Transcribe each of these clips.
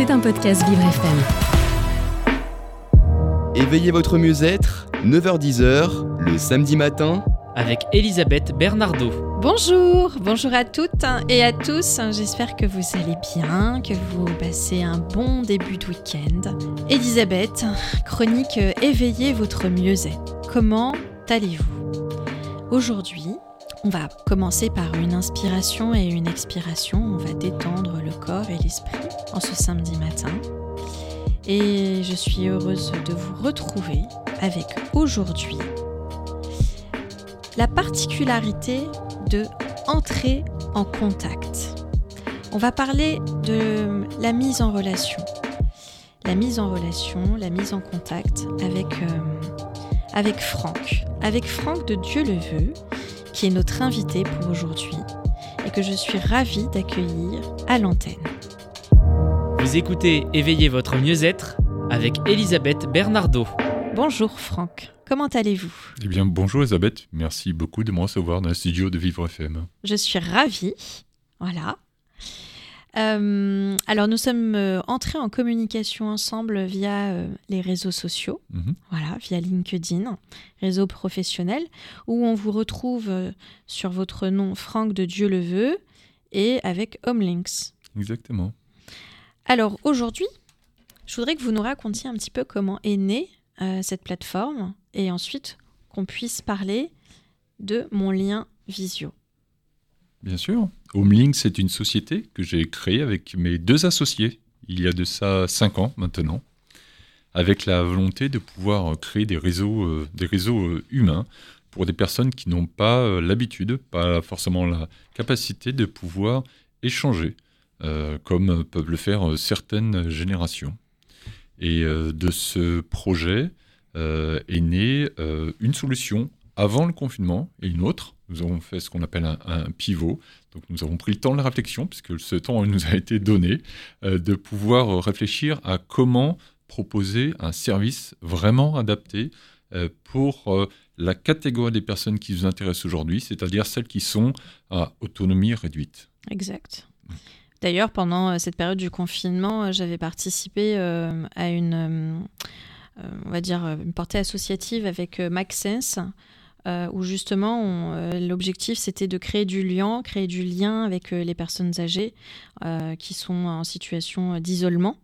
C'est un podcast Vivre FM. Éveillez votre mieux-être, 9h-10h, le samedi matin, avec Elisabeth Bernardo. Bonjour, bonjour à toutes et à tous. J'espère que vous allez bien, que vous passez un bon début de week-end. Elisabeth, chronique Éveillez votre mieux-être. Comment allez-vous? Aujourd'hui, on va commencer par une inspiration et une expiration. On va détendre le corps et l'esprit en ce samedi matin. Et je suis heureuse de vous retrouver avec aujourd'hui la particularité de entrer en contact. On va parler de la mise en relation. La mise en relation, la mise en contact avec, euh, avec Franck. Avec Franck de Dieu le veut, qui est notre invité pour aujourd'hui et que je suis ravie d'accueillir à l'antenne. Vous écoutez Éveillez votre mieux-être avec Elisabeth Bernardo. Bonjour Franck, comment allez-vous? Eh bien bonjour Elisabeth, merci beaucoup de me recevoir dans le studio de Vivre FM. Je suis ravie, voilà. Euh, alors nous sommes euh, entrés en communication ensemble via euh, les réseaux sociaux, Mhm. voilà, via LinkedIn, réseau professionnel, où on vous retrouve sur votre nom Franck de Dieu le veut et avec Homelinks. Exactement. Alors aujourd'hui, je voudrais que vous nous racontiez un petit peu comment est née euh, cette plateforme et ensuite qu'on puisse parler de mon lien visio. Bien sûr. Homelink, c'est une société que j'ai créée avec mes deux associés il y a de ça cinq ans maintenant, avec la volonté de pouvoir créer des réseaux, euh, des réseaux euh, humains pour des personnes qui n'ont pas euh, l'habitude, pas forcément la capacité de pouvoir échanger, comme peuvent le faire certaines générations. Et de ce projet est née une solution avant le confinement et une autre. Nous avons fait ce qu'on appelle un, pivot. Donc nous avons pris le temps de la réflexion, puisque ce temps nous a été donné, euh, de pouvoir euh, réfléchir à comment proposer un service vraiment adapté euh, pour la catégorie des personnes qui nous intéressent aujourd'hui, c'est-à-dire celles qui sont à autonomie réduite. Exact. D'ailleurs, pendant cette période du confinement, j'avais participé à une, on va dire, une portée associative avec Maxsense, euh, où justement, euh, l'objectif c'était de créer du lien, créer du lien avec euh, les personnes âgées euh, qui sont en situation d'isolement.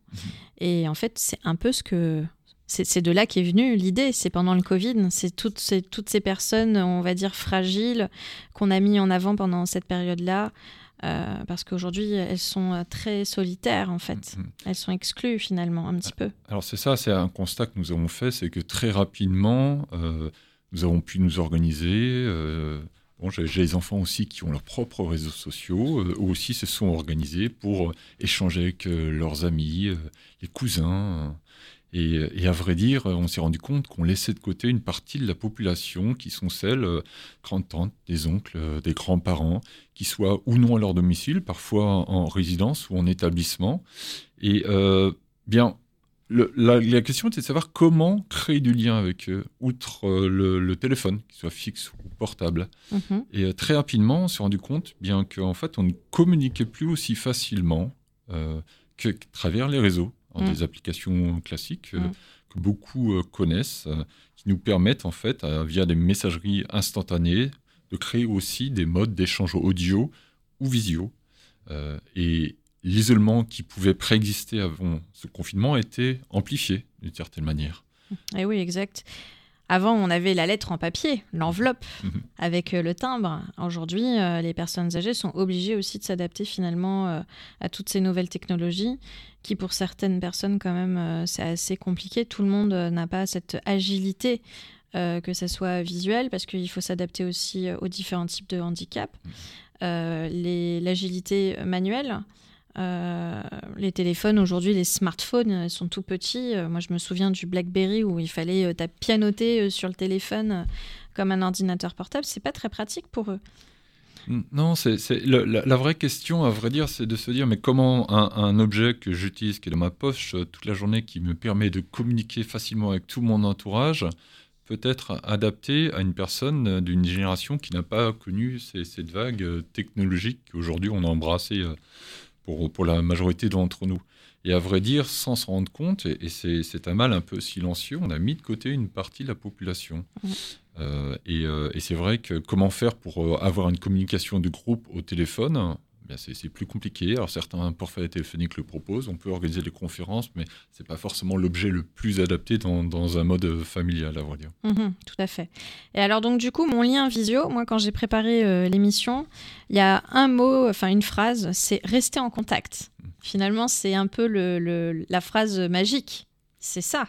Et en fait, c'est un peu ce que c'est de là qu'est venue l'idée. C'est pendant le Covid, c'est toutes ces, toutes ces personnes, on va dire, fragiles qu'on a mis en avant pendant cette période-là. euh, parce qu'aujourd'hui, elles sont très solitaires, en fait. Mhm. Elles sont exclues, finalement, un petit peu. Alors c'est ça, c'est un constat que nous avons fait, c'est que très rapidement, euh, nous avons pu nous organiser. euh, j'ai les enfants aussi qui ont leurs propres réseaux sociaux, euh, eux aussi se sont organisés pour euh, échanger avec leurs amis, les cousins. et, à vrai dire, on s'est rendu compte qu'on laissait de côté une partie de la population qui sont celles, grandes-tantes, des oncles, des grands-parents, qui soient ou non à leur domicile, parfois en résidence ou en établissement. Et bien, le- la, la question était de savoir comment créer du lien avec eux, outre euh, le, le téléphone, qu'il soit fixe ou portable. Mhm. Et euh, très rapidement, on s'est rendu compte, bien qu'en fait, on ne communiquait plus aussi facilement euh, que, travers les réseaux, en Mm. des applications classiques euh, Mm. que beaucoup connaissent, qui nous permettent, en fait, via des messageries instantanées, de créer aussi des modes d'échange audio ou visio. Et l'isolement qui pouvait préexister avant ce confinement était amplifié d'une certaine manière. Eh oui, exact. Avant, on avait la lettre en papier, l'enveloppe, Mhm. avec euh, le timbre. Aujourd'hui, euh, les personnes âgées sont obligées aussi de s'adapter finalement euh, à toutes ces nouvelles technologies, qui pour certaines personnes, quand même, euh, c'est assez compliqué. Tout le monde n'a pas cette agilité, que ça soit visuel, parce qu'il faut s'adapter aussi aux différents types de handicap. Les- L'agilité manuelle, euh, les téléphones aujourd'hui, les smartphones euh, sont tout petits. Euh, moi, je me souviens du BlackBerry où il fallait taper- pianoter sur le téléphone comme un ordinateur portable. C'est pas très pratique pour eux. Mm, Non, c'est la, vraie question, à vrai dire, c'est de se dire mais comment un, un objet que j'utilise, qui est dans ma poche toute la journée, qui me permet de communiquer facilement avec tout mon entourage, peut être adapté à une personne d'une génération qui n'a pas connu cette vague technologique qu'aujourd'hui on a embrassé euh, pour, pour la majorité d'entre nous. Et à vrai dire, sans s'en rendre compte, et, c'est un mal un peu silencieux, on a mis de côté une partie de la population. Euh, et, euh, et c'est vrai que comment faire pour avoir une communication de groupe au téléphone c'est plus compliqué. Alors certains portefeuilles téléphoniques le proposent, on peut organiser des conférences, mais ce n'est pas forcément l'objet le plus adapté dans, un mode familial, à vrai dire. Mhm, tout à fait. Et alors donc du coup, mon lien visio, moi quand j'ai préparé euh, l'émission, il y a un mot, enfin une phrase, c'est rester en contact. Mm. Finalement, c'est un peu la phrase magique. C'est ça.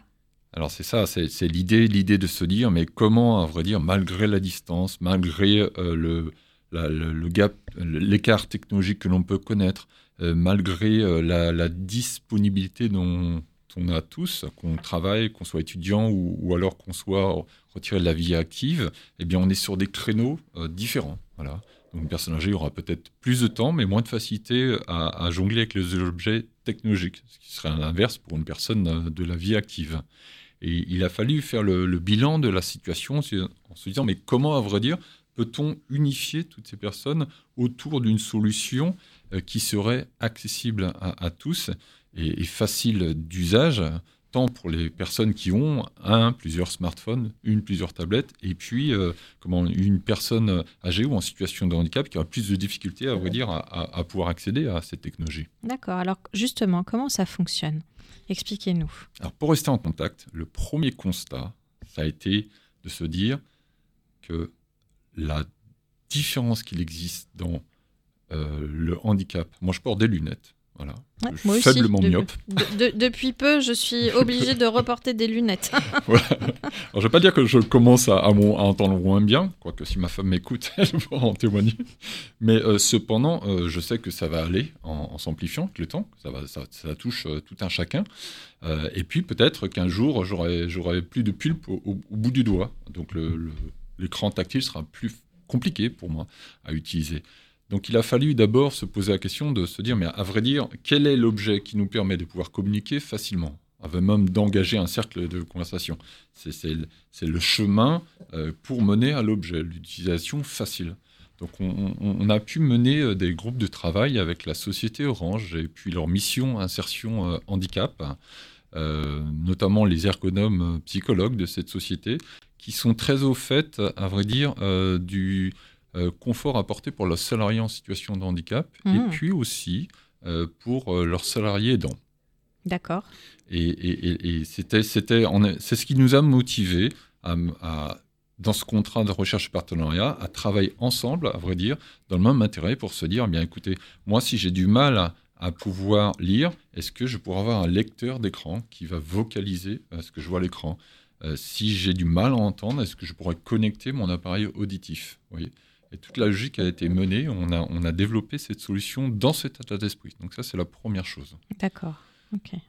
Alors c'est ça, c'est l'idée, l'idée de se dire, mais comment, à vrai dire, malgré la distance, malgré euh, le le, gap, l'écart technologique que l'on peut connaître, euh, malgré euh, la, disponibilité dont on a tous, qu'on travaille, qu'on soit étudiant ou, alors qu'on soit retiré de la vie active, eh bien on est sur des créneaux euh, différents. Voilà. Donc une personne âgée aura peut-être plus de temps, mais moins de facilité à, jongler avec les objets technologiques, ce qui serait l'inverse pour une personne de la vie active. Et il a fallu faire le, le bilan de la situation en se disant, mais comment, à vrai dire, peut-on unifier toutes ces personnes autour d'une solution euh, qui serait accessible à, tous et, facile d'usage, tant pour les personnes qui ont un, plusieurs smartphones, une, plusieurs tablettes, et puis euh, comment une personne âgée ou en situation de handicap qui aura plus de difficultés, à vrai dire, à, pouvoir accéder à cette technologie. D'accord. Alors justement, comment ça fonctionne? Expliquez-nous. Alors pour rester en contact, le premier constat, ça a été de se dire que la différence qu'il existe dans euh, le handicap. Moi, je porte des lunettes. Voilà. moi faiblement myope. depuis peu, je suis obligé de reporter des lunettes. voilà. je ne vais pas dire que je commence à, à, entendre moins bien, quoique si ma femme m'écoute, elle pourra en témoigner. Mais euh, cependant, euh, je sais que ça va aller en, s'amplifiant avec le temps. Ça, va, ça, touche tout un chacun. et puis peut-être qu'un jour, j'aurai plus de pulpe au, bout du doigt. Donc le l'écran tactile sera plus compliqué pour moi à utiliser. Donc il a fallu d'abord se poser la question de se dire, mais à vrai dire, quel est l'objet qui nous permet de pouvoir communiquer facilement? Avant même d'engager un cercle de conversation. C'est le chemin euh, pour mener à l'objet, l'utilisation facile. Donc on, a pu mener euh, des groupes de travail avec la société Orange et puis leur mission insertion euh, handicap, notamment les ergonomes psychologues de cette société, qui sont très au fait, à vrai dire, euh, du euh, confort apporté pour leurs salariés en situation de handicap et mmh. puis aussi euh, pour leurs salariés aidants. D'accord. Et, c'était, c'était, c'est ce qui nous a motivés à, dans ce contrat de recherche partenariat, à travailler ensemble, à vrai dire, dans le même intérêt pour se dire, eh bien écoutez, moi si j'ai du mal à, à pouvoir lire, est-ce que je pourrais avoir un lecteur d'écran qui va vocaliser ce que je vois à l'écran? Euh, si j'ai du mal à entendre, est-ce que je pourrais connecter mon appareil auditif voyez? Et toute la logique a été menée, on a, on a développé cette solution dans cet état d'esprit. Donc ça, c'est la première chose. D'accord.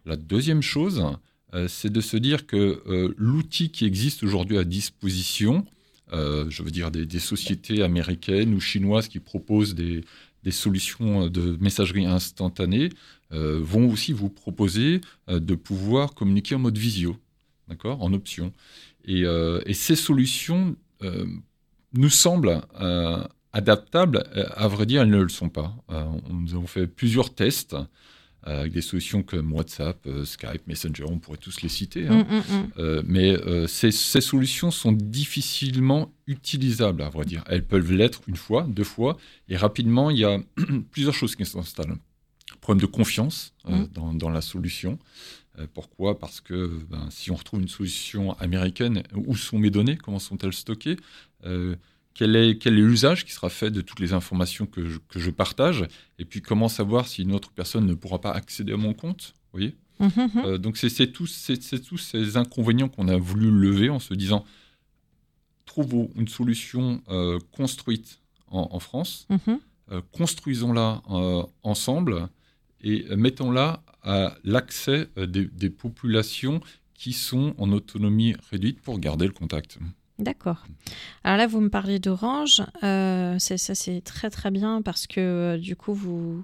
La deuxième chose, euh, c'est de se dire que euh, l'outil qui existe aujourd'hui à disposition, je veux dire des, sociétés américaines ou chinoises qui proposent des, des solutions de messagerie instantanée, vont aussi vous proposer de pouvoir communiquer en mode visio d'accord, en option. Et, euh, ces solutions euh, nous semblent euh, adaptables. À vrai dire, elles ne le sont pas. nous avons fait plusieurs tests avec des solutions comme WhatsApp, Skype, Messenger, on pourrait tous les citer. Hein. Mm, mm, mm. mais ces, ces, solutions sont difficilement utilisables, à vrai dire. Elles peuvent l'être une fois, deux fois, et rapidement, il y a plusieurs choses qui s'installent. Problème de confiance dans, dans, la solution. Euh, pourquoi? Parce que ben, si on retrouve une solution américaine, où sont mes données? Comment sont-elles stockées? Euh, quel est, quel est l'usage qui sera fait de toutes les informations que je, partage? Et puis comment savoir si une autre personne ne pourra pas accéder à mon compte? Vous voyez? Mmh, mmh, mmh. Euh, Donc c'est tous, tous, ces inconvénients qu'on a voulu lever en se disant trouvons une solution construite en, France, construisons-la ensemble et mettons-la à l'accès euh, des, populations qui sont en autonomie réduite pour garder le contact. D'accord. Alors là, vous me parlez d'Orange. Euh, ça, c'est très très bien parce que euh, du coup, vous,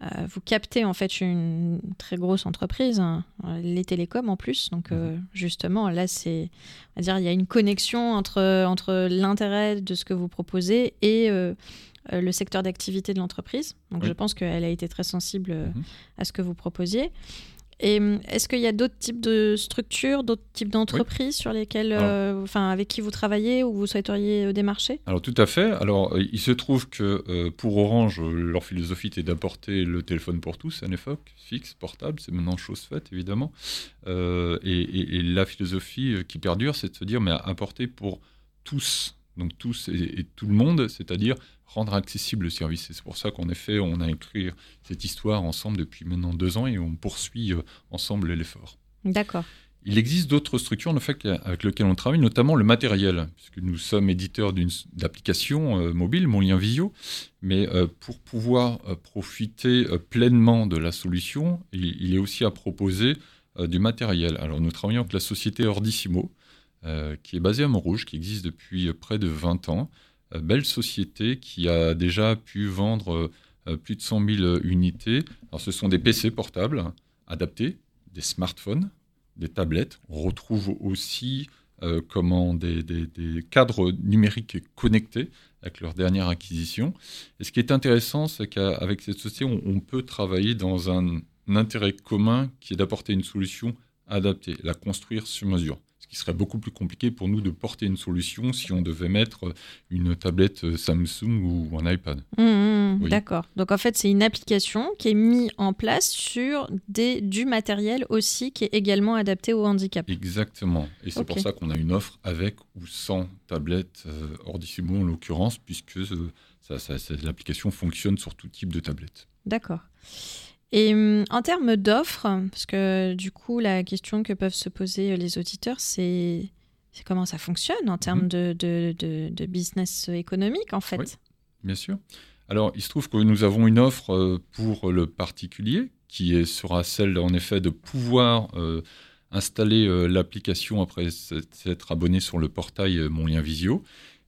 vous captez en fait une très grosse entreprise, hein, les télécoms en plus. Donc mhm. justement, là, c'est, va dire, il y a une connexion entre, entre l'intérêt de ce que vous proposez et le secteur d'activité de l'entreprise. Donc Oui. je pense qu'elle a été très sensible euh, Mhm. à ce que vous proposiez. Et hum, est-ce qu'il y a d'autres types de structures, d'autres types d'entreprises sur lesquelles, Alors- euh, enfin, avec qui vous travaillez ou vous souhaiteriez euh, démarcher? Alors tout à fait. Alors euh, il se trouve que euh, pour Orange, euh, leur philosophie était d'apporter le téléphone pour tous, NFOC, fixe, portable, c'est maintenant chose faite évidemment. Euh, et, et- et la philosophie euh, qui perdure, c'est de se dire mais apporter pour tous, donc tous et, et tout le monde, c'est-à-dire rendre accessible le service. Et c'est pour ça qu'en effet, on a écrit cette histoire ensemble depuis maintenant deux ans et on poursuit euh, ensemble l'effort. D'accord. Il existe d'autres structures en fait, avec lesquelles on travaille, notamment le matériel, puisque nous sommes éditeurs d'une d'applications euh, mobiles, Mon Lien Visio, mais euh, pour pouvoir euh, profiter pleinement de la solution, il, il est aussi à proposer du matériel. Alors nous travaillons avec la société Ordissimo, qui est basée à Montrouge, qui existe depuis euh, près de 20 ans. Euh, belle société qui a déjà pu vendre euh, euh, plus de 100 000 unités. Alors ce sont des PC portables adaptés, des smartphones, des tablettes. On retrouve aussi euh, comment, des, cadres numériques connectés avec leur dernière acquisition. Et ce qui est intéressant, c'est qu'avec cette société, on, peut travailler dans un intérêt commun qui est d'apporter une solution adaptée, la construire sur mesure. Ce qui serait beaucoup plus compliqué pour nous de porter une solution si on devait mettre une tablette Samsung ou un iPad. Hum, hum, Oui. D'accord. Donc en fait, c'est une application qui est mise en place sur des, du matériel aussi qui est également adapté au handicap. Exactement. Et c'est pour ça qu'on a une offre avec ou sans tablette euh, Ordissimo en l'occurrence, puisque euh, ça- ça- ça- l'application fonctionne sur tout type de tablette. D'accord. Et hum, en termes d'offres, parce que du coup, la question que peuvent se poser euh, les auditeurs, c'est comment ça fonctionne en termes Mhm. de, de, de- de business économique, en fait. Oui. Bien sûr. Alors, il se trouve que nous avons une offre euh, pour le particulier qui sera celle, en effet, de pouvoir euh, installer euh, l'application après s'être abonné sur le portail euh, Mon Lien Visio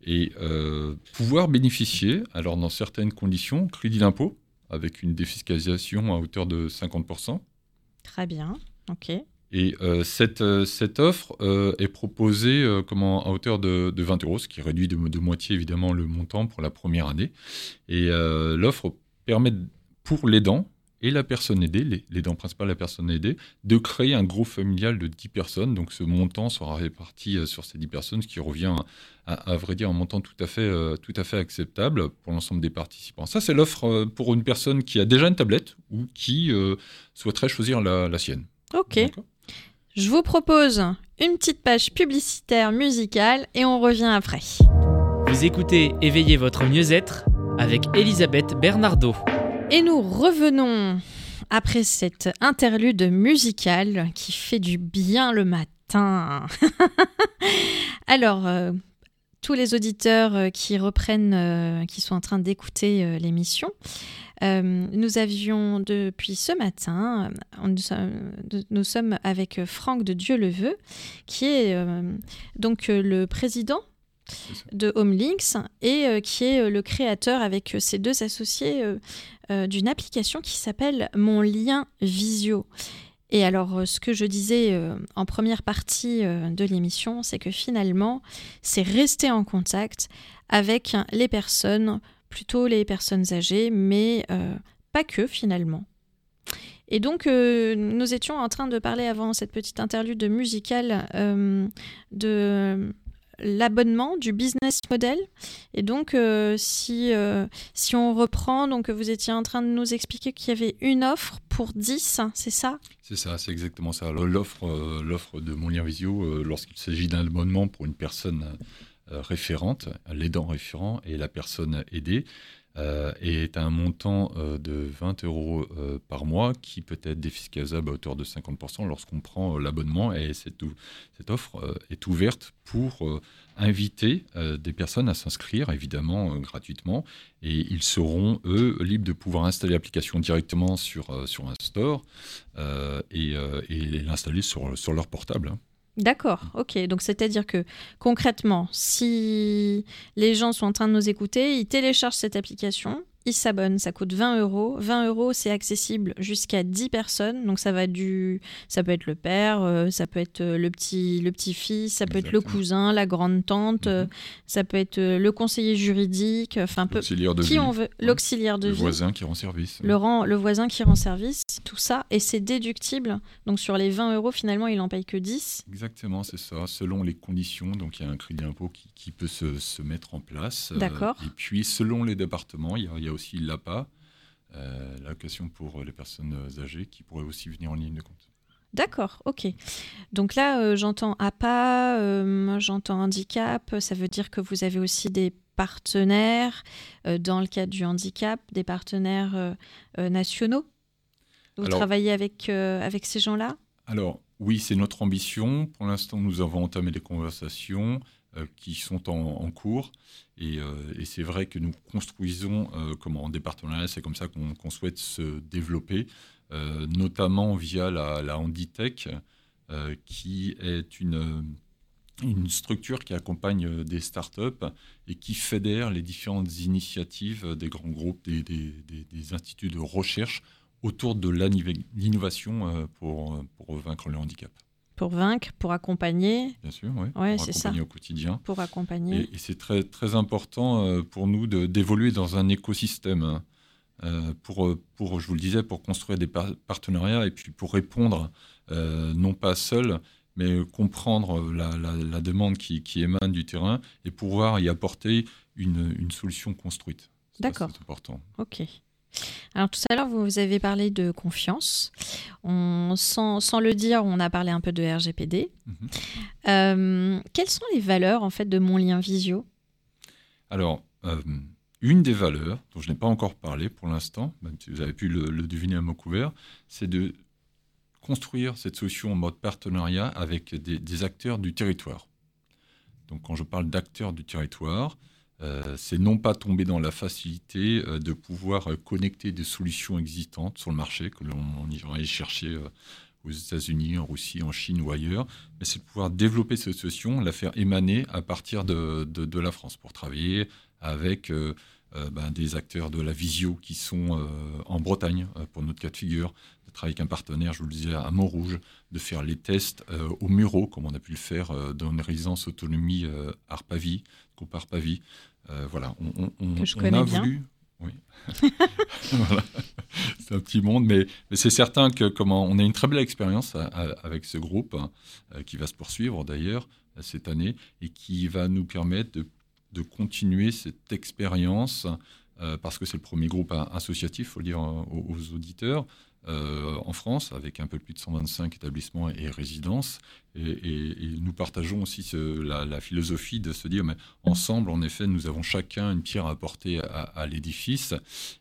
et euh, pouvoir bénéficier, alors dans certaines conditions, crédit d'impôt avec une défiscalisation à hauteur de 50%. Très bien. OK. Et euh, cette, euh, cette offre euh, est proposée comment, à hauteur de, de 20 euros, ce qui réduit de, de moitié évidemment le montant pour la première année. Et l'offre permet pour l'aidant et la personne aidée, les- l'aidant principal, la personne aidée, de créer un groupe familial de 10 personnes. Donc ce montant sera réparti euh, sur ces 10 personnes, ce qui revient à, à vrai dire un montant tout à fait, euh, tout à fait acceptable pour l'ensemble des participants. Ça, c'est l'offre euh, pour une personne qui a déjà une tablette ou qui euh, souhaiterait choisir la, la sienne. OK. Je vous propose une petite page publicitaire musicale et on revient après. Vous écoutez Éveillez votre mieux-être avec Elisabeth Bernardo. Et nous revenons après cette interlude musicale qui fait du bien le matin. Alors, euh, tous les auditeurs euh, qui reprennent, euh, qui sont en train d'écouter l'émission, nous avions depuis ce matin, nous, sommes- avec Franck de Dieu le veut, qui est donc le président. De Homelinks et euh, qui est euh, le créateur avec euh, ses deux associés d'une application qui s'appelle Mon lien Visio. Et alors, ce que je disais en première partie de l'émission, c'est que finalement, c'est rester en contact avec les personnes, plutôt les personnes âgées, mais pas que finalement. Et donc, nous étions en train de parler avant cette petite interlude musicale de l'abonnement, du business model. Et donc, euh, si, euh, si on reprend, donc vous étiez en train de nous expliquer qu'il y avait une offre pour 10, c'est ça? C'est ça, c'est exactement ça. L'offre, euh, de Mon Lien Visio, euh, lorsqu'il s'agit d'un abonnement pour une personne euh, référente, l'aidant référent et la personne aidée, euh, est un montant euh, de 20 euros euh, par mois qui peut être défiscalisable à hauteur de 50% lorsqu'on prend l'abonnement. Et cette, offre est ouverte pour inviter des personnes à s'inscrire, évidemment gratuitement. Et ils seront, eux, libres de pouvoir installer l'application directement sur, sur un store et, et l'installer sur, sur leur portable. hein. D'accord, ok. Donc c'est-à-dire que concrètement, si les gens sont en train de nous écouter, ils téléchargent cette application, ils s'abonnent. Ça coûte 20 euros. 20 euros, c'est accessible jusqu'à 10 personnes. Donc ça va du, ça peut être le père, euh, ça peut être le petit, le petit fils, ça peut être le cousin, la grande tante, Mhm. euh, ça peut être euh, le conseiller juridique. Enfin, peu, L'auxiliaire de qui vie, on veut, l'auxiliaire de le vie. voisin qui rend service. Le, rang- le voisin qui rend service, tout ça, et c'est déductible. Donc sur les 20 euros, finalement, il en paye que 10. Exactement, c'est ça. Selon les conditions, donc il y a un crédit d'impôt qui, qui peut se, se mettre en place. Euh, D'accord. et puis, selon les départements, il y a, il y a aussi l'APA, euh, l'allocation pour les personnes âgées, qui pourrait aussi venir en ligne de compte. D'accord, ok. Donc là, euh, j'entends APA, euh, j'entends handicap, ça veut dire que vous avez aussi des partenaires dans le cadre du handicap, des partenaires nationaux? Vous Alors- travaillez avec, avec ces gens-là? Alors, oui, c'est notre ambition. Pour l'instant, nous avons entamé des conversations euh, qui sont en, cours. Et, euh, et c'est vrai que nous construisons euh, comment, des partenariats. C'est comme ça qu'on souhaite se développer, euh, notamment via la, la Handitech, qui est une, structure qui accompagne des startups et qui fédère les différentes initiatives des grands groupes, des instituts de recherche autour de l'innovation euh, pour, pour vaincre le handicap. Pour vaincre, pour accompagner, Bien sûr, oui. Ouais, pour c'est ça. au quotidien. pour accompagner. Et, et c'est très, très important euh, pour nous d'évoluer dans un écosystème. hein, euh, pour, euh, pour, je vous le disais, pour construire des par- partenariats et puis pour répondre, euh, non pas seul, mais comprendre la, la- la demande qui, qui émane du terrain et pouvoir y apporter une, une solution construite. D'accord. C'est important. Ok. Alors tout à l'heure, vous avez parlé de confiance. On, sans, sans le dire, on a parlé un peu de RGPD. Mhm. Euh, quelles sont les valeurs en fait de mon lien visio? Alors, euh, une des valeurs, dont je n'ai pas encore parlé pour l'instant, même si vous avez pu le, le deviner à mot couvert, c'est de construire cette solution en mode partenariat avec des, des acteurs du territoire. Donc, quand je parle d'acteurs du territoire, euh, c'est non pas tomber dans la facilité euh, de pouvoir euh, connecter des solutions existantes sur le marché, que l'on on ira aller chercher aux États-Unis, en Russie, en Chine ou ailleurs, mais c'est de pouvoir développer cette solution, la faire émaner à partir de, de- la France pour travailler avec ben, des acteurs de la visio qui sont euh, en Bretagne, euh, pour notre cas de figure, de travailler avec un partenaire, je vous le disais, à Montrouge, de faire les tests euh, au Muro, comme on a pu le faire euh, dans une résidence autonomie euh, Arpavie, groupe Arpavie. Euh, voilà, on, on- on- Que je on connais a bien. voulu. Oui. Voilà. C'est un petit monde, mais, mais c'est certain que comment on a une très belle expérience à- à- avec ce groupe hein, euh, qui va se poursuivre d'ailleurs euh, cette année et qui va nous permettre de, de continuer cette expérience euh, parce que c'est le premier groupe associatif, faut le dire euh, aux, auditeurs, euh, en France, avec un peu plus de 125 établissements et résidences. Et, nous partageons aussi la, philosophie de se dire, mais ensemble, en effet, nous avons chacun une pierre à apporter à, l'édifice.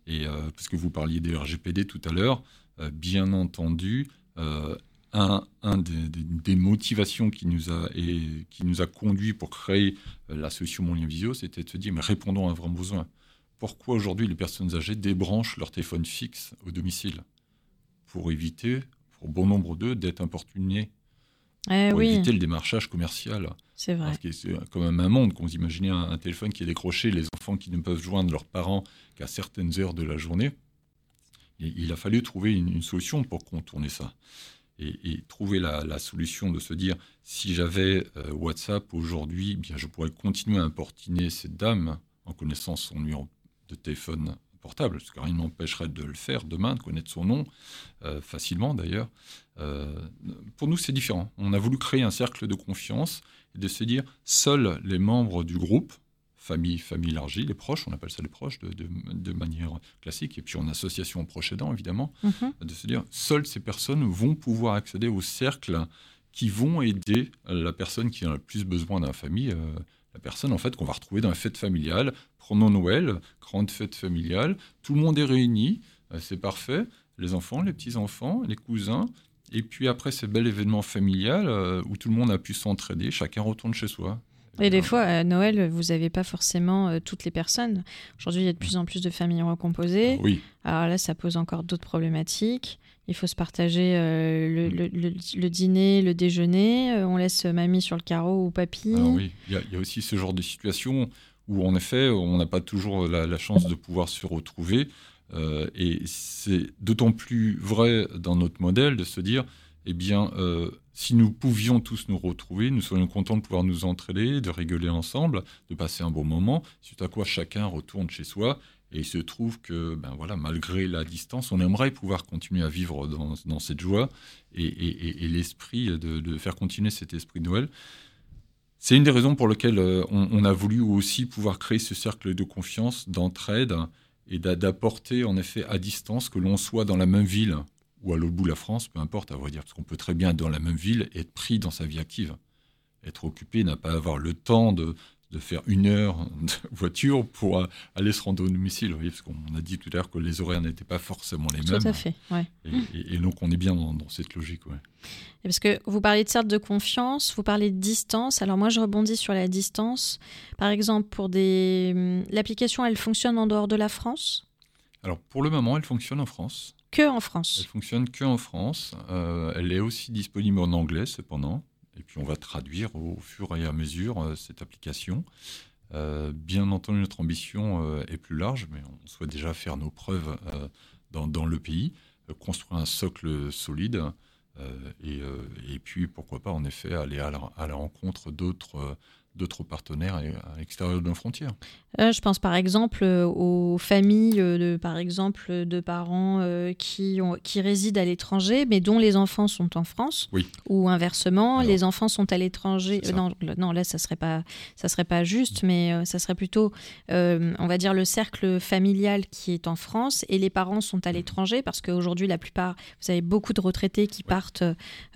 Et euh, parce que vous parliez des RGPD tout à l'heure, bien entendu, un, un des, des- des motivations qui nous a et qui nous a conduit pour créer euh, la solution Mon Lien Visio, c'était de se dire mais répondons à un vrai besoin. Pourquoi aujourd'hui les personnes âgées débranchent leur téléphone fixe au domicile? Pour éviter, pour bon nombre d'eux, d'être importunés, Eh pour oui, éviter le démarchage commercial. c'est vrai. Parce que c'est quand même un monde, quand vous imaginez un, un téléphone qui est décroché, les enfants qui ne peuvent joindre leurs parents qu'à certaines heures de la journée. Et il a fallu trouver une, une solution pour contourner ça. Et, trouver la, la solution de se dire, si j'avais euh, WhatsApp aujourd'hui, eh bien je pourrais continuer à importuner cette dame en connaissant son numéro de téléphone portable, parce que rien n'empêcherait de le faire demain, de connaître son nom, euh, facilement d'ailleurs. Euh, pour nous, c'est différent. On a voulu créer un cercle de confiance et de se dire, seuls les membres du groupe, famille, famille élargie, les proches, on appelle ça les proches de, de- de manière classique, et puis en association aux proches aidants, évidemment, Mhm. de se dire, seules ces personnes vont pouvoir accéder au cercle qui vont aider la personne qui a le plus besoin d'un famille, euh, la personne en fait qu'on va retrouver dans la fête familiale. Prenons Noël, grande fête familiale, tout le monde est réuni, euh, c'est parfait, les enfants, les petits-enfants, les cousins, et puis après ce bel événement familial euh, où tout le monde a pu s'entraider, chacun retourne chez soi. Et des fois, à Noël, vous n'avez pas forcément euh, toutes les personnes. Aujourd'hui, il y a de plus en plus de familles recomposées. Oui, Alors là, ça pose encore d'autres problématiques. Il faut se partager euh, le, le- le- le dîner, le déjeuner. Euh, on laisse mamie sur le carreau ou papy. Alors oui, il y, a- il y a aussi ce genre de situation où en effet, on n'a pas toujours la, chance de pouvoir se retrouver. Et c'est d'autant plus vrai dans notre modèle de se dire, eh bien, euh, si nous pouvions tous nous retrouver, nous serions contents de pouvoir nous entraider, de rigoler ensemble, de passer un bon moment, suite à quoi chacun retourne chez soi. Et il se trouve que, ben voilà, malgré la distance, on aimerait pouvoir continuer à vivre dans, cette joie et, l'esprit de, faire continuer cet esprit de Noël. C'est une des raisons pour lesquelles euh, on, a voulu aussi pouvoir créer ce cercle de confiance, d'entraide et d'apporter en effet à distance que l'on soit dans la même ville ou à l'autre bout de la France, peu importe à vrai dire, parce qu'on peut très bien être dans la même ville et être pris dans sa vie active. Être occupé, n'a pas avoir le temps de, de faire une heure de voiture pour aller se rendre au domicile. parce qu'on a dit tout à l'heure que les horaires n'étaient pas forcément les mêmes. Tout à fait, ouais. et, donc on est bien dans, cette logique. Ouais. parce que vous parlez de certes de confiance, vous parlez de distance. Alors moi je rebondis sur la distance. Par exemple, pour des... Hum, l'application, elle fonctionne en dehors de la France? Alors pour le moment, elle fonctionne en France. Que en France Elle fonctionne que en France. Euh, elle est aussi disponible en anglais cependant. Et puis on va traduire au fur et à mesure euh, cette application. Euh, bien entendu, notre ambition est plus large, mais on souhaite déjà faire nos preuves dans, le pays, construire un socle solide, et, puis pourquoi pas en effet aller à la rencontre d'autres d'autres partenaires à l'extérieur de nos frontières. Euh, je pense par exemple euh, aux familles, euh, de, par exemple, de parents qui, ont, qui résident à l'étranger, mais dont les enfants sont en France. Oui. Ou inversement, les enfants sont à l'étranger. non, non, là, ça serait pas, ça serait pas juste, mais ça serait plutôt, on va dire, le cercle familial qui est en France et les parents sont à l'étranger parce qu'aujourd'hui, la plupart, vous avez beaucoup de retraités qui partent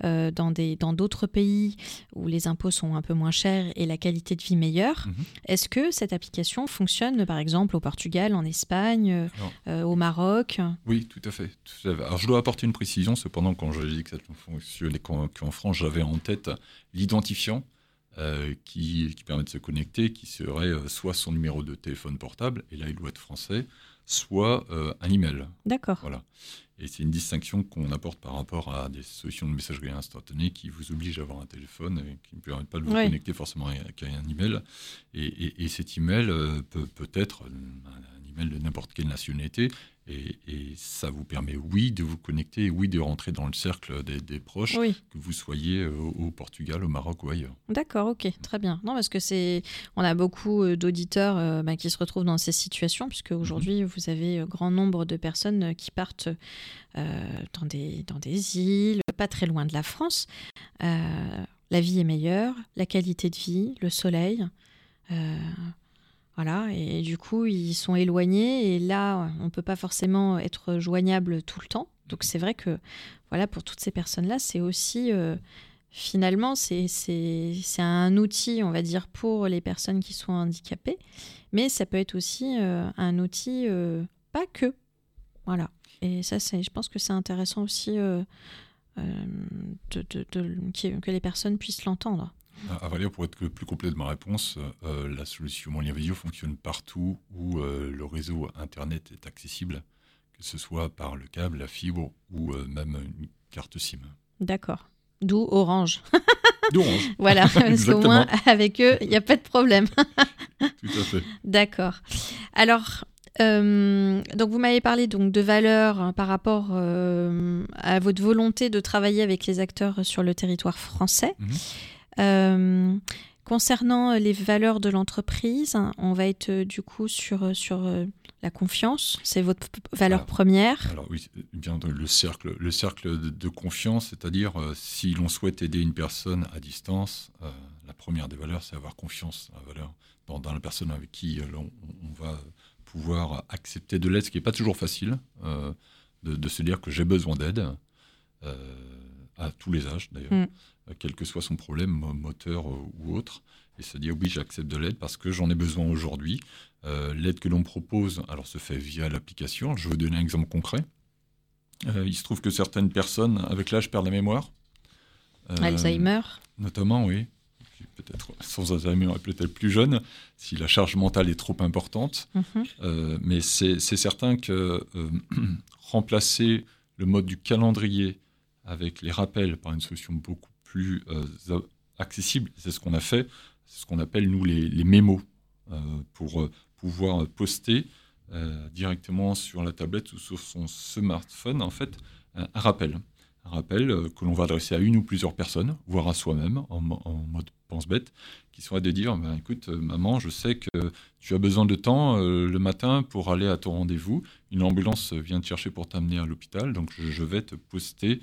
dans des, dans d'autres pays où les impôts sont un peu moins chers et la qualité qualité de vie meilleure. Mhm. Est-ce que cette application fonctionne, par exemple, au Portugal, en Espagne, euh, au Maroc? Oui, tout à, fait, Alors, je dois apporter une précision, cependant, quand je dis que ça fonctionne qu'en France, j'avais en tête l'identifiant. Euh, qui, qui, permet de se connecter, qui serait euh, soit son numéro de téléphone portable, et là il doit être français, soit un email. D'accord. Voilà. Et c'est une distinction qu'on apporte par rapport à des solutions de messagerie instantanée qui vous obligent à avoir un téléphone et qui ne permettent pas de vous connecter forcément avec un email. Et, et, cet email euh, peut, peut être un de n'importe quelle nationalité et, ça vous permet, oui, de vous connecter, oui, de rentrer dans le cercle des, proches, que vous soyez euh, au, Portugal, au Maroc ou ailleurs. D'accord, ok, très bien. Non, parce que c'est, on a beaucoup euh, d'auditeurs euh, bah, qui se retrouvent dans ces situations, puisque mhm. aujourd'hui, vous avez grand nombre de personnes qui partent dans, des, dans des îles, pas très loin de la France. la vie est meilleure, la qualité de vie, le soleil. Voilà, et du coup, ils sont éloignés et là, on ne peut pas forcément être joignable tout le temps. Donc c'est vrai que voilà, pour toutes ces personnes-là, c'est aussi euh, finalement c'est un outil, on va dire, pour les personnes qui sont handicapées, mais ça peut être aussi euh, un outil euh, pas que. Voilà. Et ça, je pense que c'est intéressant aussi de, que les personnes puissent l'entendre. À vrai dire, pour être plus complet de ma réponse, euh, la solution Mon lien vidéo fonctionne partout où euh, le réseau Internet est accessible, que ce soit par le câble, la fibre ou euh, même une carte SIM. D'accord. D'où Orange. D'Orange. voilà, parce qu'au moins, avec eux, il n'y a pas de problème. Tout à fait. D'accord. Alors, donc vous m'avez parlé donc de valeurs hein, par rapport à votre volonté de travailler avec les acteurs sur le territoire français. Mhm. Euh, concernant les valeurs de l'entreprise, on va être euh, du coup sur, euh, sur la confiance. C'est votre valeur première. Alors oui, bien le cercle, le cercle de, confiance, c'est-à-dire si l'on souhaite aider une personne à distance, la première des valeurs, c'est avoir confiance la valeur, dans, la personne avec qui on, va pouvoir accepter de l'aide, ce qui n'est pas toujours facile, de, de, se dire que j'ai besoin d'aide, à tous les âges d'ailleurs. Mm. Euh, quel que soit son problème moteur euh, ou autre, et se dire oui, j'accepte de l'aide parce que j'en ai besoin aujourd'hui. Euh, l'aide que l'on propose, alors se fait via l'application. Je vais vous donner un exemple concret. il se trouve que certaines personnes, avec l'âge, perdent la mémoire. Alzheimer Notamment, oui. Peut-être sans Alzheimer peut-être plus jeune, si la charge mentale est trop importante. Mhm. mais c'est certain que remplacer le mode du calendrier avec les rappels par une solution beaucoup plus euh, accessible. C'est ce qu'on a fait, c'est ce qu'on appelle, nous, les, mémos. pour pouvoir poster directement sur la tablette ou sur son smartphone en fait un rappel un rappel euh, que l'on va adresser à une ou plusieurs personnes, voire à soi-même, en, mode pense-bête, qui serait de dire ben, écoute, euh, maman, je sais que tu as besoin de temps euh, le matin pour aller à ton rendez-vous. Une ambulance vient te chercher pour t'amener à l'hôpital, donc je, vais te poster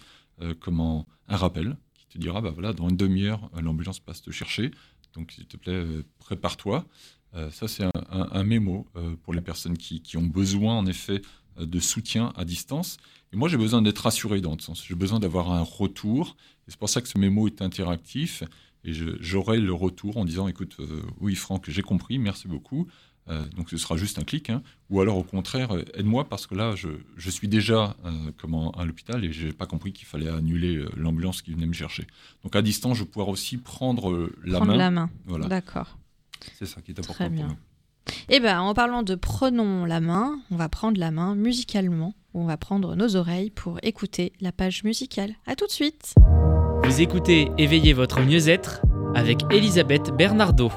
comment, un rappel te dira bah, voilà, dans une demi-heure, l'ambulance passe te chercher. Donc, s'il te plaît, prépare-toi. ça, c'est un, mémo pour les personnes qui, qui, ont besoin, en effet, de soutien à distance. Et moi, j'ai besoin d'être rassuré dans ce sens. J'ai besoin d'avoir un retour. Et c'est pour ça que ce mémo est interactif. Et j'aurai le retour en disant écoute, euh, oui, Franck, j'ai compris, merci beaucoup. Euh, donc ce sera juste un clic. Hein. Ou alors au contraire, euh, aide-moi parce que là, je, suis déjà comment, à l'hôpital et je n'ai pas compris qu'il fallait annuler l'ambulance qui venait me chercher. Donc à distance, je vais pouvoir aussi prendre la prendre main. la main. Voilà. D'accord. C'est ça qui est important Très bien. pour nous. Eh bien, en parlant de prenons la main, on va prendre la main musicalement. On va prendre nos oreilles pour écouter la page musicale. A tout de suite. Vous écoutez Éveillez votre mieux-être avec Elisabeth Bernardo.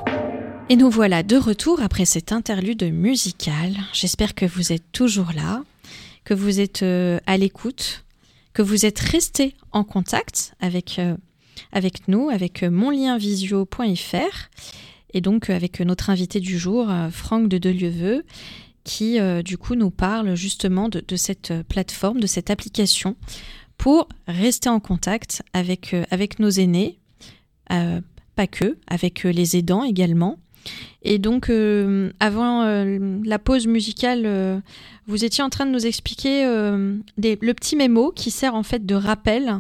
Et nous voilà de retour après cet interlude musical. J'espère que vous êtes toujours là, que vous êtes euh, à l'écoute, que vous êtes resté en contact avec, euh, avec nous, avec euh, monlienvisio.fr et donc avec notre invité du jour, Franck de Delieuveux, qui du coup nous parle justement de, cette plateforme, de cette application pour rester en contact avec, avec nos aînés, pas que, avec les aidants également. Et donc, avant la pause musicale, vous étiez en train de nous expliquer le petit mémo qui sert en fait de rappel,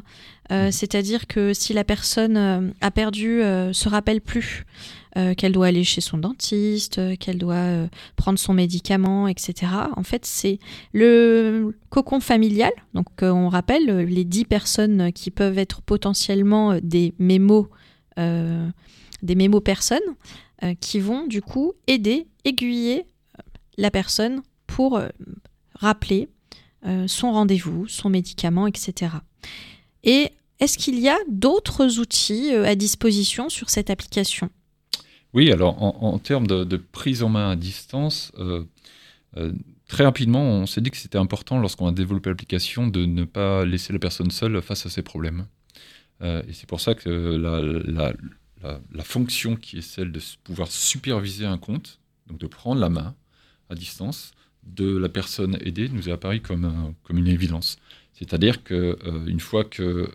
c'est-à-dire que si la personne a perdu, se rappelle plus euh, qu'elle doit aller chez son dentiste, euh, qu'elle doit euh, prendre son médicament, etc. En fait, c'est le cocon familial. Donc, on rappelle les 10 personnes qui peuvent être potentiellement des mémos, des mémos personnes, qui vont du coup aider, aiguiller la personne pour rappeler son rendez-vous, son médicament, etc. Et est-ce qu'il y a d'autres outils à disposition sur cette application? Oui, alors en, termes de, prise en main à distance, euh, euh, très rapidement, on s'est dit que c'était important lorsqu'on a développé l'application de ne pas laisser la personne seule face à ses problèmes. Euh, et c'est pour ça que la, fonction qui est celle de pouvoir superviser un compte, donc de prendre la main à distance de la personne aidée, nous est apparu comme, comme une évidence. C'est-à-dire qu'une fois que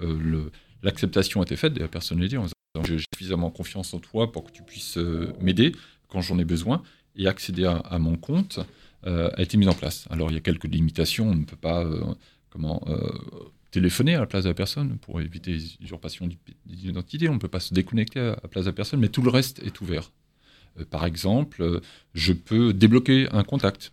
l'acceptation a été faite de la personne aidée, on j'ai suffisamment confiance en toi pour que tu puisses euh, m'aider quand j'en ai besoin et accéder à, mon compte euh, a été mise en place. Alors il y a quelques limitations, on ne peut pas euh, comment téléphoner à la place de la personne pour éviter les usurpations d'identité, on ne peut pas se déconnecter à la place de la personne, mais tout le reste est ouvert. par exemple, je peux débloquer un contact,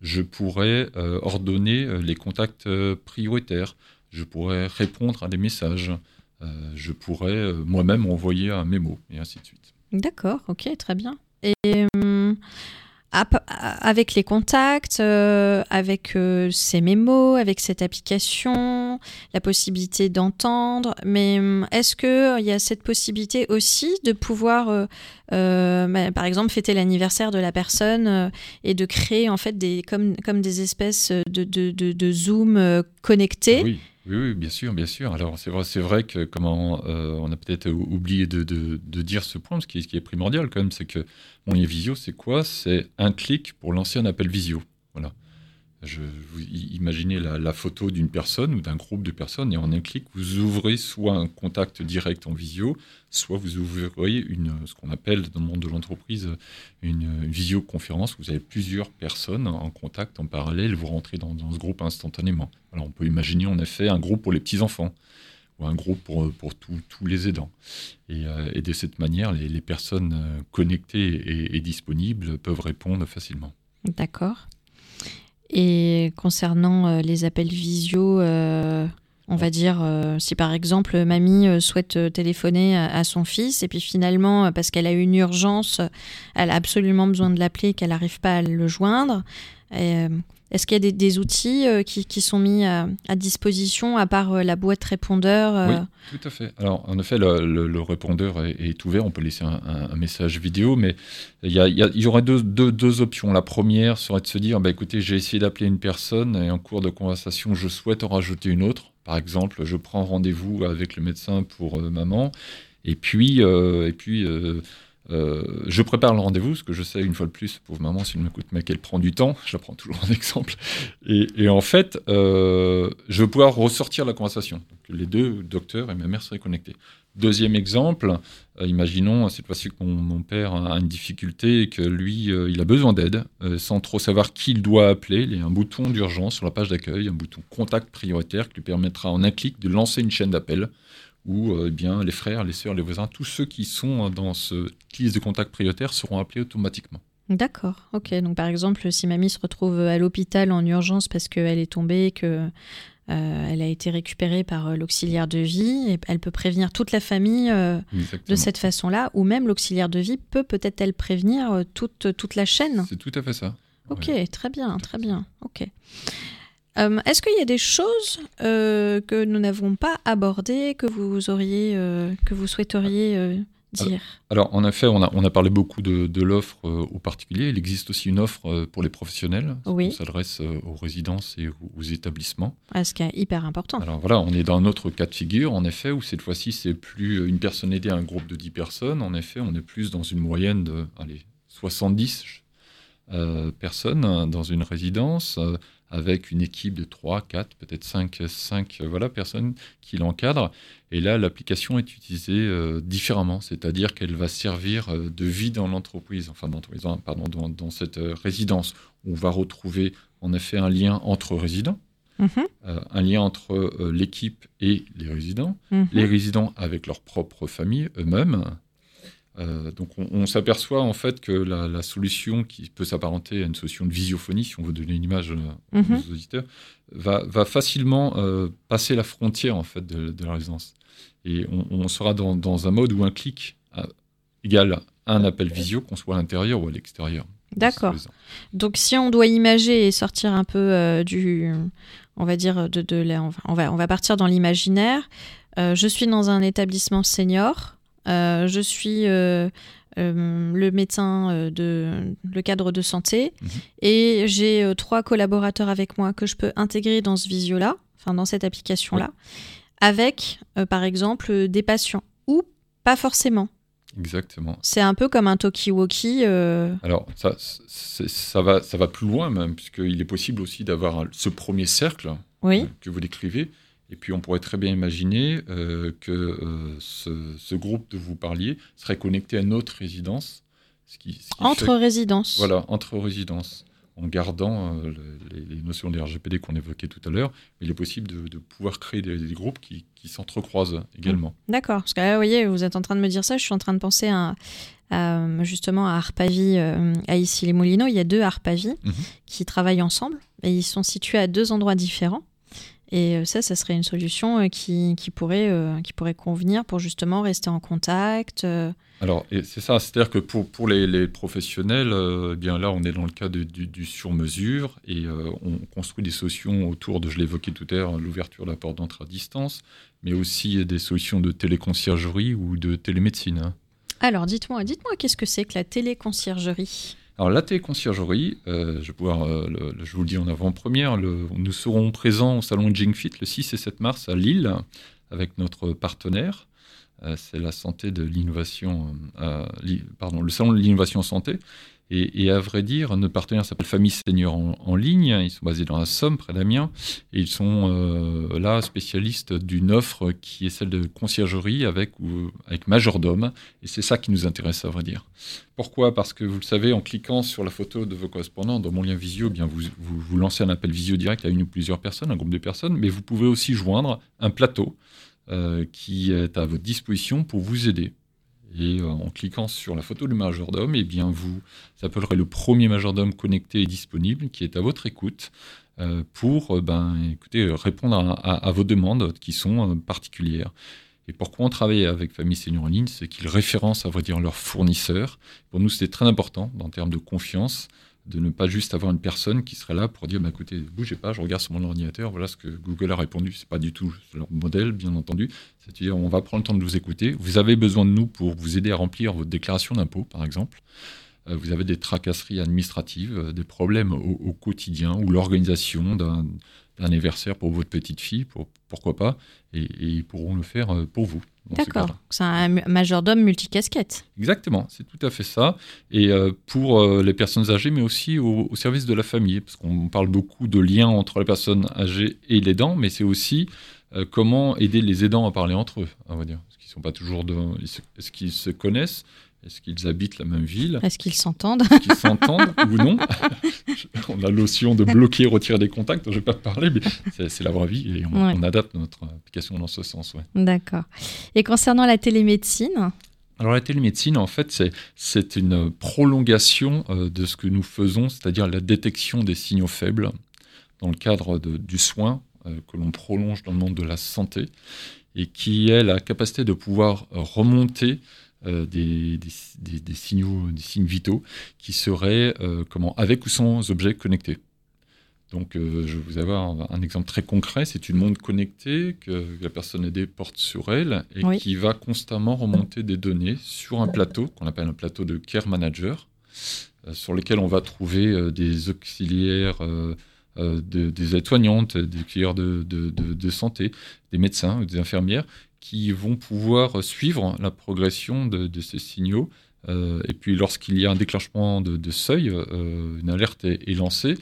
je pourrais ordonner les contacts prioritaires, je pourrais répondre à des messages, euh, je pourrais euh, moi-même envoyer un mémo, et ainsi de suite. D'accord, ok, très bien. Et avec les contacts, euh, avec ces mémos, avec cette application, la possibilité d'entendre, mais hum, est-ce qu'il y a cette possibilité aussi de pouvoir, bah, par exemple, fêter l'anniversaire de la personne et de créer en fait des, comme, comme des espèces de, de, de, Zoom connectés? Oui. Oui, bien sûr, bien sûr. Alors c'est vrai, c'est vrai que comment euh, on a peut-être oublié de, dire ce point, ce qui, ce qui est primordial quand même, c'est que mon visio, c'est quoi? C'est un clic pour lancer un appel visio. Imaginez la, photo d'une personne ou d'un groupe de personnes et en un clic, vous ouvrez soit un contact direct en visio, soit vous ouvrez une, ce qu'on appelle dans le monde de l'entreprise une, visioconférence où vous avez plusieurs personnes en contact en parallèle, vous rentrez dans, ce groupe instantanément. Alors on peut imaginer en effet un groupe pour les petits-enfants ou un groupe pour, pour tous les aidants. Et, euh, de cette manière, les, personnes euh, connectées et disponibles peuvent répondre facilement. D'accord. Et concernant euh, les appels visio, euh, on va dire, euh, si par exemple mamie souhaite téléphoner à, son fils et puis finalement, parce qu'elle a une urgence, elle a absolument besoin de l'appeler, qu'elle n'arrive pas à le joindre, Est-ce qu'il y a des, outils qui, sont mis à, disposition, à part la boîte répondeur Oui, tout à fait. Alors, en effet, le, répondeur est, ouvert. On peut laisser un, message vidéo, mais il y, aurait deux, options. La première serait de se dire, bah, écoutez, j'ai essayé d'appeler une personne et en cours de conversation, je souhaite en rajouter une autre. Par exemple, je prends rendez-vous avec le médecin pour maman, et puis, et puis euh, je prépare le rendez-vous, parce que je sais, une fois de plus, pauvre maman, si elle m'écoute, mais qu'elle prend du temps, je prends toujours un exemple. Et, en fait, euh, je vais pouvoir ressortir la conversation. les deux docteurs et ma mère seraient connectés. Deuxième exemple, euh, imaginons cette fois-ci que mon, père a une difficulté et que lui, il a besoin d'aide, sans trop savoir qui il doit appeler. Il y a un bouton d'urgence sur la page d'accueil, un bouton contact prioritaire qui lui permettra en un clic de lancer une chaîne d'appel où euh, eh bien, les frères, les sœurs, les voisins, tous ceux qui sont dans ce liste de contact prioritaire seront appelés automatiquement. D'accord, ok. Donc par exemple, si mamie se retrouve à l'hôpital en urgence parce qu'elle est tombée, que euh, elle a été récupérée par euh, l'auxiliaire de vie, et elle peut prévenir toute la famille de cette façon-là, ou même l'auxiliaire de vie peut peut-être elle prévenir toute, toute la chaîne. C'est tout à fait ça. Ok, très bien, très bien. Ok. Euh, est-ce qu'il y a des choses euh, que nous n'avons pas abordées, que vous auriez, euh, que vous souhaiteriez dire? alors, en effet, on a, on a parlé beaucoup de, l'offre aux particuliers. Il existe aussi une offre pour les professionnels. Oui. On s'adresse aux résidences et aux, établissements. Ah, ce qui est hyper important. Alors voilà, on est dans un autre cas de figure, en effet, où cette fois-ci, c'est plus une personne aidée à un groupe de 10 personnes. En effet, on est plus dans une moyenne de allez, 70 personnes dans une résidence avec une équipe de 3, 4, peut-être 5, 5 voilà, personnes qui l'encadrent. Et là, l'application est utilisée euh, différemment, c'est-à-dire qu'elle va servir euh, de vie dans l'entreprise, enfin dans, pardon, dans, dans cette euh, résidence. On va retrouver en effet un lien entre résidents, mhm. un lien entre l'équipe et les résidents, mhm. les résidents avec leur propre famille eux-mêmes, euh, donc on, s'aperçoit en fait que la, solution qui peut s'apparenter à une solution de visiophonie, si on veut donner une image euh, aux mhm. auditeurs, va, facilement euh, passer la frontière en fait de, la résidence. Et on, sera dans, un mode où un clic égale un appel visio, qu'on soit à l'intérieur ou à l'extérieur. D'accord. Donc si on doit imager et sortir un peu du, on va dire de, de on va on va partir dans l'imaginaire. je suis dans un établissement senior. Euh, je suis euh, euh, le médecin de le cadre de santé mhm. et j'ai trois collaborateurs avec moi que je peux intégrer dans ce visio-là, enfin dans cette application-là, avec par exemple des patients ou pas forcément. Exactement. C'est un peu comme un talkie-walkie. Alors, ça, ça, va, ça va plus loin même, puisqu'il est possible aussi d'avoir ce premier cercle que vous décrivez, et puis on pourrait très bien imaginer euh, que euh, ce, groupe de vous parliez serait connecté à une autre résidence. Ce qui, entre résidences. Voilà, entre résidences, en gardant euh, les, notions des RGPD qu'on évoquait tout à l'heure. Il est possible de, pouvoir créer des, groupes qui, s'entrecroisent également. Mmh. D'accord, parce que là, vous voyez, vous êtes en train de me dire ça, je suis en train de penser à, justement à Arpavi, à Issy-les-Moulineaux. Il y a deux Arpavi mmh. qui travaillent ensemble et ils sont situés à deux endroits différents. Et euh, ça, ça serait une solution euh, qui, qui pourrait, euh, qui pourrait convenir pour justement rester en contact. Alors, c'est ça, c'est-à-dire que pour, pour les, les professionnels, eh bien là, on est dans le cas du, du sur-mesure et on construit des solutions autour de, je l'évoquais tout à l'heure, l'ouverture de la porte d'entrée à distance, mais aussi des solutions de téléconciergerie ou de télémédecine. Hein. Alors, dites-moi, dites-moi, qu'est-ce que c'est que la téléconciergerie? Alors la téléconciergerie, euh, je, euh, je vous le dis en avant-première, nous serons présents au salon Jingfit le 6 et 7 mars à Lille avec notre partenaire. Euh, c'est la santé de l'innovation, pardon, le salon de l'innovation santé. Et, à vrai dire, notre partenaire s'appelle Famille Senior en, ligne. Ils sont basés dans la Somme, près d'Amiens. Et ils sont euh, là spécialistes d'une offre qui est celle de conciergerie avec, avec majordome. Et c'est ça qui nous intéresse, à vrai dire. Pourquoi? Parce que vous le savez, en cliquant sur la photo de vos correspondants dans mon lien visio, eh bien vous, vous, lancez un appel visio direct à une ou plusieurs personnes, un groupe de personnes. Mais vous pouvez aussi joindre un plateau euh, qui est à votre disposition pour vous aider. Et euh, en cliquant sur la photo du majordome, eh bien vous appellerez le premier majordome connecté et disponible qui est à votre écoute euh, pour euh, ben, écoutez, répondre à, vos demandes qui sont particulières. Et pourquoi on travaille avec Famille Senior en ligne C'est qu'ils référencent, à vrai dire, leurs fournisseurs. Pour nous, c'est très important en termes de confiance. De ne pas juste avoir une personne qui serait là pour dire bah, écoutez, bougez pas, je regarde sur mon ordinateur, voilà ce que Google a répondu. C'est pas du tout leur modèle, bien entendu. C'est-à-dire, on va prendre le temps de vous écouter. Vous avez besoin de nous pour vous aider à remplir votre déclaration d'impôt, par exemple. Euh, vous avez des tracasseries administratives, euh, des problèmes au, quotidien ou l'organisation d'un anniversaire pour votre petite fille, pour, pourquoi pas, et, ils pourront le faire euh, pour vous. D'accord, c'est un majordome multicasquette. Exactement, c'est tout à fait ça. Et pour les personnes âgées, mais aussi au, service de la famille, parce qu'on parle beaucoup de liens entre les personnes âgées et les dents, mais c'est aussi comment aider les aidants à parler entre eux, on va dire. Parce qu'ils sont pas toujours de... Est-ce qu'ils se connaissent? Est-ce qu'ils habitent la même ville Est-ce qu'ils s'entendent Est-ce qu'ils s'entendent ou non On a l'option de bloquer, retirer des contacts, je ne vais pas te parler, mais c'est la vraie vie et on, adapte notre application dans ce sens. D'accord. Et concernant la télémédecine alors la télémédecine, en fait, c'est une prolongation euh, de ce que nous faisons, c'est-à-dire la détection des signaux faibles dans le cadre du soin euh, que l'on prolonge dans le monde de la santé et qui est la capacité de pouvoir remonter euh, des, des, signaux, des signes vitaux qui seraient euh, comment, avec ou sans objets connectés. Donc, euh, je vais vous avoir un, exemple très concret. C'est une montre connectée que la personne aidée porte sur elle et qui va constamment remonter des données sur un plateau qu'on appelle un plateau de Care Manager, sur lequel on va trouver des auxiliaires. des aides-soignantes, des auxiliaires de, de, de, santé, des médecins, des infirmières, qui vont pouvoir suivre la progression de, ces signaux. Euh, et puis lorsqu'il y a un déclenchement de, seuil, euh, une alerte est, lancée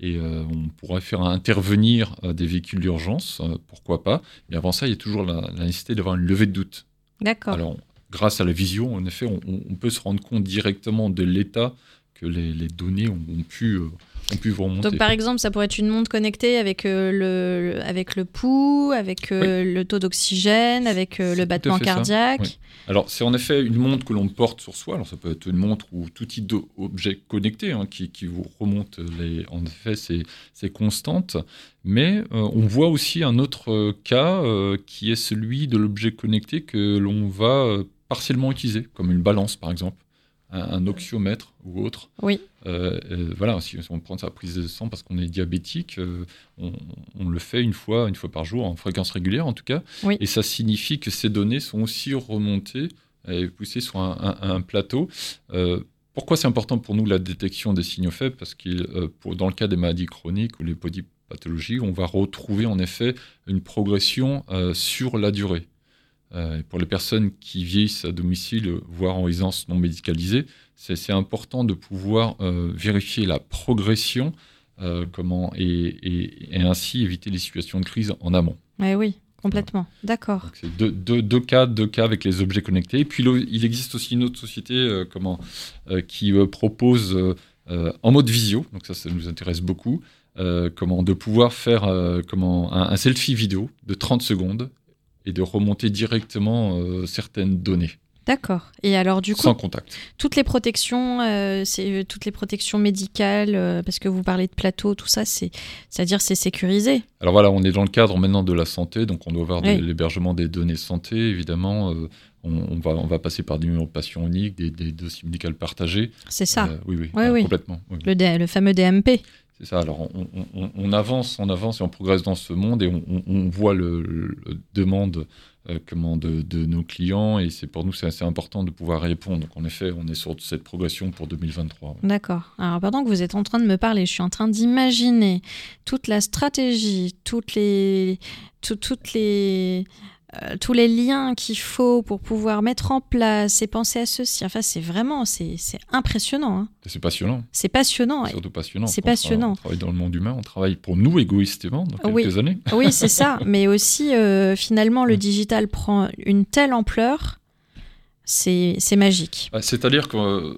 et euh, on pourrait faire intervenir des véhicules d'urgence, pourquoi pas. Mais avant ça, il y a toujours la, nécessité d'avoir une levée de doute. D'accord. Alors, grâce à la vision, en effet, on, peut se rendre compte directement de l'état que les, données ont, ont pu donc par exemple, ça pourrait être une montre connectée avec, euh, le, avec le pouls, avec euh, le taux d'oxygène, avec euh, le battement cardiaque. Alors c'est en effet une montre que l'on porte sur soi. Alors ça peut être une montre ou tout type d'objet connecté hein, qui, qui, vous remonte les, en effet c'est constantes. Mais on voit aussi un autre cas qui est celui de l'objet connecté que l'on va partiellement utiliser, comme une balance par exemple un, oxyomètre ou autre. Oui. Euh, euh, voilà, si on prend sa prise de sang parce qu'on est diabétique, euh, on, le fait une fois, une fois par jour, en fréquence régulière en tout cas. Et ça signifie que ces données sont aussi remontées et poussées sur un, plateau. pourquoi c'est important pour nous la détection des signaux faibles? Parce que dans le cas des maladies chroniques ou les polypathologies, on va retrouver en effet une progression sur la durée. Euh, pour les personnes qui vieillissent à domicile, voire en résidence non médicalisée, c'est important de pouvoir euh, vérifier la progression euh, comment, et, ainsi éviter les situations de crise en amont. Eh oui, complètement. D'accord. C'est deux, cas, deux cas avec les objets connectés. Et puis il existe aussi une autre société comment, qui propose en mode visio, donc ça, ça nous intéresse beaucoup, comment, de pouvoir faire comment, un, un selfie vidéo de 30 secondes et de remonter directement euh, certaines données. D'accord. Et alors du coup, sans contact. Toutes les protections, euh, c'est euh, toutes les protections médicales, parce que vous parlez de plateau, tout ça, c'est, c'est-à-dire c'est sécurisé. Alors voilà, on est dans le cadre maintenant de la santé, donc on doit avoir l'hébergement des données santé, évidemment. on, va, on va passer par des numéros de patients uniques, des, dossiers médicaux partagés. C'est ça. oui, oui, oui, complètement. Le, le fameux DMP. C'est ça. Alors, on, avance, on avance et on progresse dans ce monde et on, voit le, demande euh, comment de, nos clients et c'est pour nous c'est assez important de pouvoir répondre. Donc, en effet, on est sur cette progression pour 2023. D'accord. Alors, pendant que vous êtes en train de me parler, je suis en train d'imaginer toute la stratégie, toutes les, toutes les tous les liens qu'il faut pour pouvoir mettre en place et penser à ceci. Enfin, c'est vraiment, c'est impressionnant. Hein. C'est passionnant. C'est passionnant. Surtout passionnant. C'est passionnant. On travaille dans le monde humain, on travaille pour nous égoïstement dans quelques années. Oui, c'est ça. Mais aussi, euh, finalement, le digital prend une telle ampleur, c'est magique. Bah, c'est-à-dire que euh,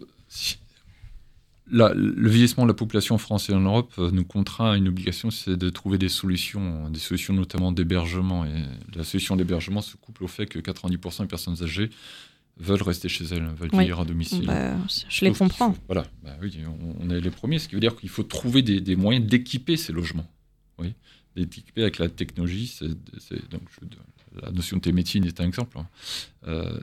le vieillissement de la population française en Europe euh, nous contraint à une obligation, c'est de trouver des solutions, des solutions notamment d'hébergement. Et la solution d'hébergement se couple au fait que 90% des personnes âgées veulent rester chez elles, veulent vivre à domicile. Bah, je les comprends. voilà, bah oui, on, est les premiers, ce qui veut dire qu'il faut trouver des, moyens d'équiper ces logements. Oui, d'équiper avec la technologie. donc, la notion de télémédecine est un exemple. Hein. Euh,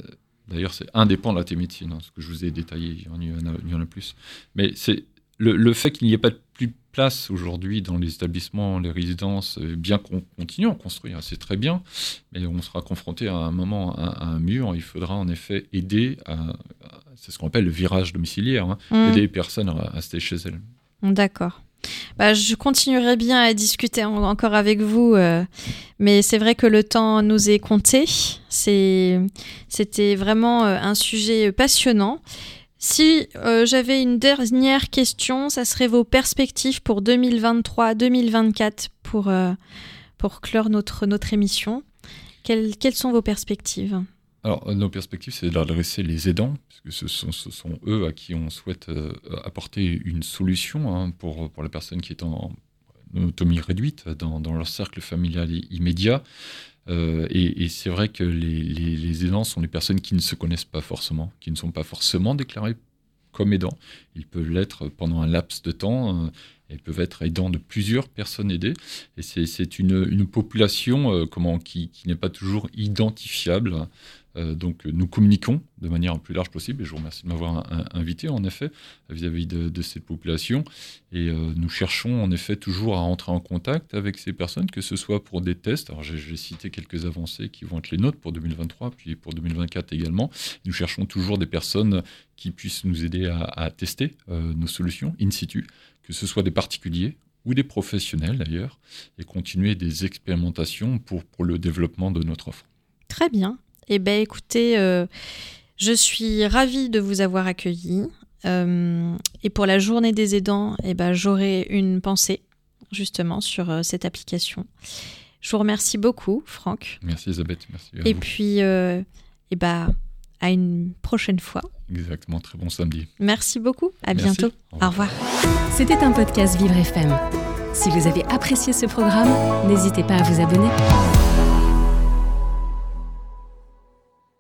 D'ailleurs, c'est indépendant de la télémédecine, hein, ce que je vous ai détaillé, il y en a, il y en a plus. Mais c'est le, fait qu'il n'y ait pas de plus de place aujourd'hui dans les établissements, les résidences, euh, bien qu'on continue à construire, c'est très bien, mais on sera confronté à un moment à, un mur. Il faudra en effet aider à, c'est ce qu'on appelle le virage domiciliaire, hein, mmh. aider les personnes à rester chez elles. D'accord. Bah, je continuerai bien à discuter encore avec vous, euh, mais c'est vrai que le temps nous est compté. C'était vraiment euh, un sujet passionnant. Si euh, j'avais une dernière question, ça serait vos perspectives pour 2023-2024 pour, pour clore notre, notre émission. Quelles, quelles sont vos perspectives? Alors, nos perspectives, c'est d'adresser les aidants, puisque ce sont, ce sont, eux à qui on souhaite euh, apporter une solution hein, pour, pour la personne qui est en, autonomie réduite dans, dans, leur cercle familial immédiat. Euh, et, c'est vrai que les, les, aidants sont les personnes qui ne se connaissent pas forcément, qui ne sont pas forcément déclarées comme aidants. Ils peuvent l'être pendant un laps de temps. Euh, ils peuvent être aidants de plusieurs personnes aidées. Et c'est une, population comment, qui, n'est pas toujours identifiable. Euh, donc nous communiquons de manière plus large possible, et je vous remercie de m'avoir invité en effet vis-à-vis de, cette population, et euh, nous cherchons en effet toujours à entrer en contact avec ces personnes, que ce soit pour des tests, alors j'ai cité quelques avancées qui vont être les nôtres pour 2023, puis pour 2024 également, nous cherchons toujours des personnes qui puissent nous aider à, tester euh, nos solutions in situ, que ce soit des particuliers ou des professionnels d'ailleurs, et continuer des expérimentations pour, pour le développement de notre offre. Très bien. Eh bien, écoutez, euh, je suis ravie de vous avoir accueilli. Euh, et pour la journée des aidants, eh ben, j'aurai une pensée justement sur euh, cette application. Je vous remercie beaucoup, Franck. Merci, Elisabeth. Merci et puis, eh ben, à une prochaine fois. Exactement, très bon samedi. Merci beaucoup, à bientôt. Au revoir. C'était un podcast Vivre FM. Si vous avez apprécié ce programme, n'hésitez pas à vous abonner.